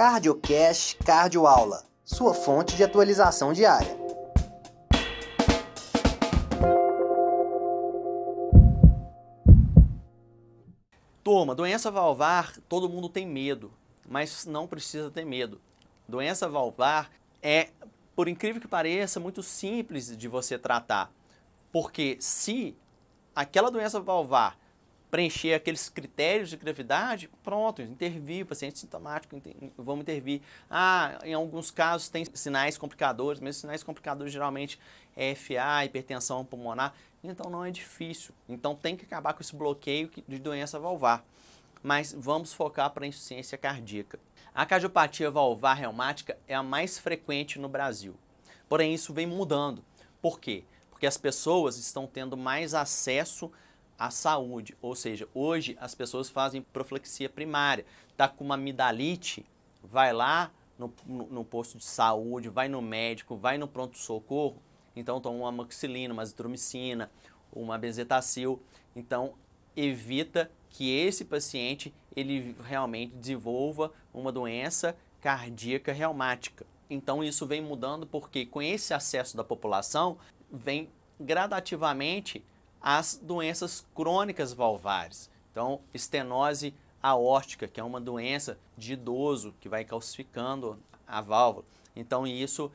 CardioCast Cardioaula, sua fonte de atualização diária. Turma, doença valvar, todo mundo tem medo, mas não precisa ter medo. Doença valvar é, por incrível que pareça, muito simples de você tratar. Porque se aquela doença valvar preencher aqueles critérios de gravidade, pronto, intervir, paciente sintomático, vamos intervir. Ah, em alguns casos tem sinais complicadores, mas sinais complicadores geralmente é FA, hipertensão pulmonar, então não é difícil. Então tem que acabar com esse bloqueio de doença valvar. Mas vamos focar para a insuficiência cardíaca. A cardiopatia valvar reumática é a mais frequente no Brasil. Porém, isso vem mudando. Por quê? Porque as pessoas estão tendo mais acesso à saúde. Ou seja, hoje as pessoas fazem proflexia primária. Está com uma amidalite, vai lá no, no, no, posto de saúde, vai no médico, vai no pronto-socorro. Então toma uma amoxicilina, uma azitromicina, uma benzetacil. Então evita que esse paciente ele realmente desenvolva uma doença cardíaca reumática. Então isso vem mudando porque com esse acesso da população vem gradativamente as doenças crônicas valvares. Então, estenose aórtica, que é uma doença de idoso que vai calcificando a válvula. Então, isso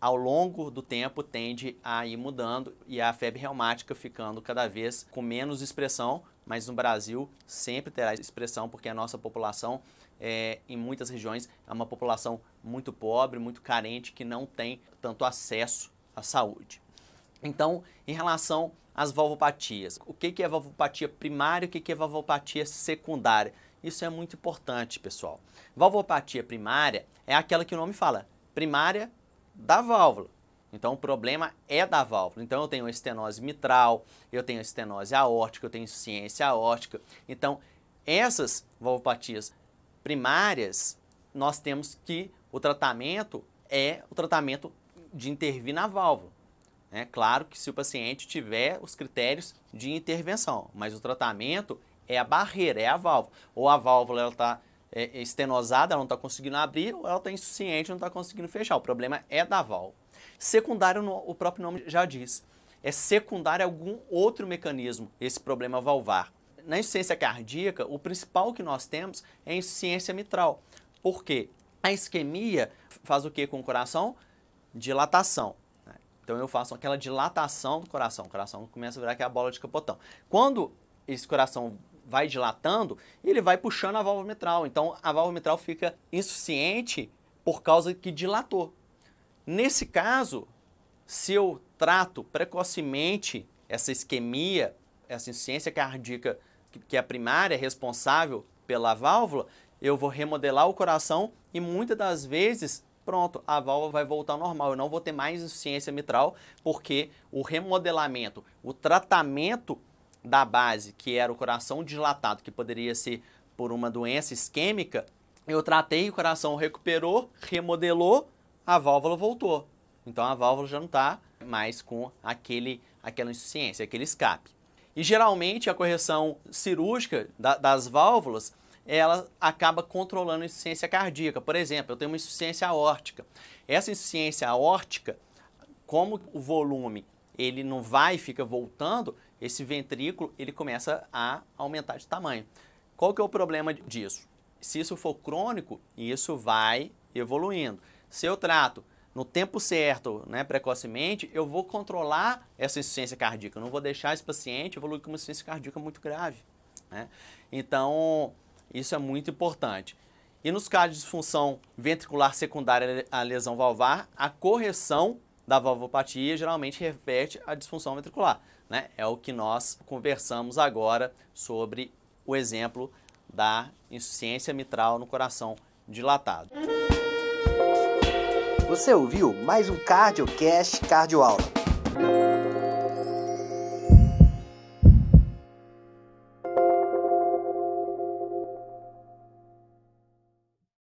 ao longo do tempo tende a ir mudando e a febre reumática ficando cada vez com menos expressão, mas no Brasil sempre terá expressão porque a nossa população é, em muitas regiões é uma população muito pobre, muito carente, que não tem tanto acesso à saúde. Então, em relação às valvopatias, o que é valvopatia primária e o que é valvopatia secundária? Isso é muito importante, pessoal. Valvopatia primária é aquela que o nome fala, primária da válvula. Então o problema é da válvula. Então eu tenho estenose mitral, eu tenho estenose aórtica, eu tenho insuficiência aórtica. Então essas valvopatias primárias, nós temos que o tratamento é o tratamento de intervir na válvula. É claro que se o paciente tiver os critérios de intervenção, mas o tratamento é a barreira, é a válvula. Ou a válvula está é, estenosada, ela não está conseguindo abrir, ou ela está insuficiente, não está conseguindo fechar. O problema é da válvula. Secundário, o próprio nome já diz, é secundário a algum outro mecanismo, esse problema valvar. Na insuficiência cardíaca, o principal que nós temos é a insuficiência mitral. Por quê? A isquemia faz o que com o coração? Dilatação. Então eu faço aquela dilatação do coração. O coração começa a virar aquela bola de capotão. Quando esse coração vai dilatando, ele vai puxando a válvula mitral. Então a válvula mitral fica insuficiente por causa que dilatou. Nesse caso, se eu trato precocemente essa isquemia, essa insuficiência cardíaca, que é a primária responsável pela válvula, eu vou remodelar o coração e muitas das vezes pronto, a válvula vai voltar ao normal. Eu não vou ter mais insuficiência mitral, porque o remodelamento, o tratamento da base, que era o coração dilatado, que poderia ser por uma doença isquêmica, eu tratei, o coração recuperou, remodelou, a válvula voltou. Então a válvula já não está mais com aquele, aquela insuficiência, aquele escape. E geralmente a correção cirúrgica da, das válvulas ela acaba controlando a insuficiência cardíaca. Por exemplo, eu tenho uma insuficiência aórtica. Essa insuficiência aórtica, como o volume ele não vai e fica voltando, esse ventrículo ele começa a aumentar de tamanho. Qual que é o problema disso? Se isso for crônico, isso vai evoluindo. Se eu trato no tempo certo, né, precocemente, eu vou controlar essa insuficiência cardíaca. Eu não vou deixar esse paciente evoluir com uma insuficiência cardíaca muito grave. Né? Então, isso é muito importante. E nos casos de disfunção ventricular secundária à lesão valvar, a correção da valvopatia geralmente reverte a disfunção ventricular. Né? É o que nós conversamos agora sobre o exemplo da insuficiência mitral no coração dilatado. Você ouviu mais um CardioCast Cardioaula.